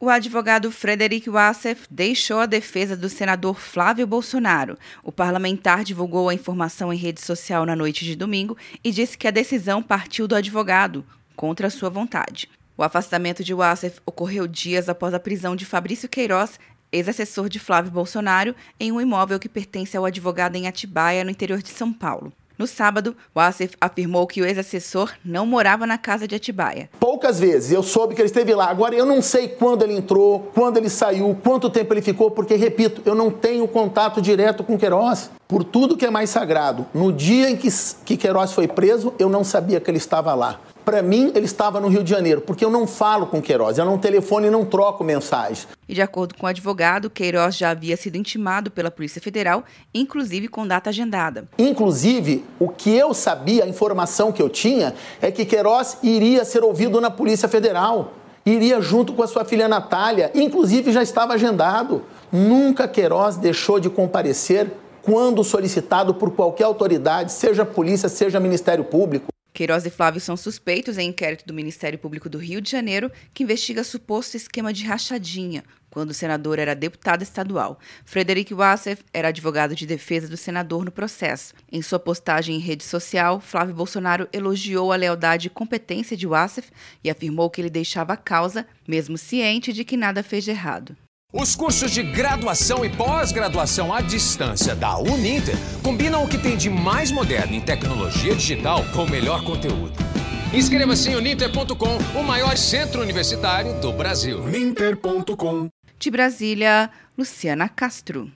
O advogado Frederic Wassef deixou a defesa do senador Flávio Bolsonaro. O parlamentar divulgou a informação em rede social na noite de domingo e disse que a decisão partiu do advogado, contra sua vontade. O afastamento de Wassef ocorreu dias após a prisão de Fabrício Queiroz, ex-assessor de Flávio Bolsonaro, em um imóvel que pertence ao advogado em Atibaia, no interior de São Paulo. No sábado, o afirmou que o ex-assessor não morava na casa de Atibaia. Poucas vezes eu soube que ele esteve lá. Agora, eu não sei quando ele entrou, quando ele saiu, quanto tempo ele ficou, porque, repito, eu não tenho contato direto com Queiroz. Por tudo que é mais sagrado, no dia em que, que Queiroz foi preso, eu não sabia que ele estava lá. Para mim, ele estava no Rio de Janeiro, porque eu não falo com Queiroz, eu não telefono e não troco mensagem. E de acordo com o advogado, Queiroz já havia sido intimado pela Polícia Federal, inclusive com data agendada. Inclusive, o que eu sabia, a informação que eu tinha, é que Queiroz iria ser ouvido na Polícia Federal. Iria junto com a sua filha Natália, inclusive já estava agendado. Nunca Queiroz deixou de comparecer quando solicitado por qualquer autoridade, seja polícia, seja Ministério Público. Queiroz e Flávio são suspeitos em inquérito do Ministério Público do Rio de Janeiro, que investiga suposto esquema de rachadinha, quando o senador era deputado estadual. Frederic Wassef era advogado de defesa do senador no processo. Em sua postagem em rede social, Flávio Bolsonaro elogiou a lealdade e competência de Wassef e afirmou que ele deixava a causa, mesmo ciente de que nada fez de errado. Os cursos de graduação e pós-graduação à distância da Uninter combinam o que tem de mais moderno em tecnologia digital com o melhor conteúdo. Inscreva-se em uninter.com, o maior centro universitário do Brasil. Uninter.com. De Brasília, Luciana Castro.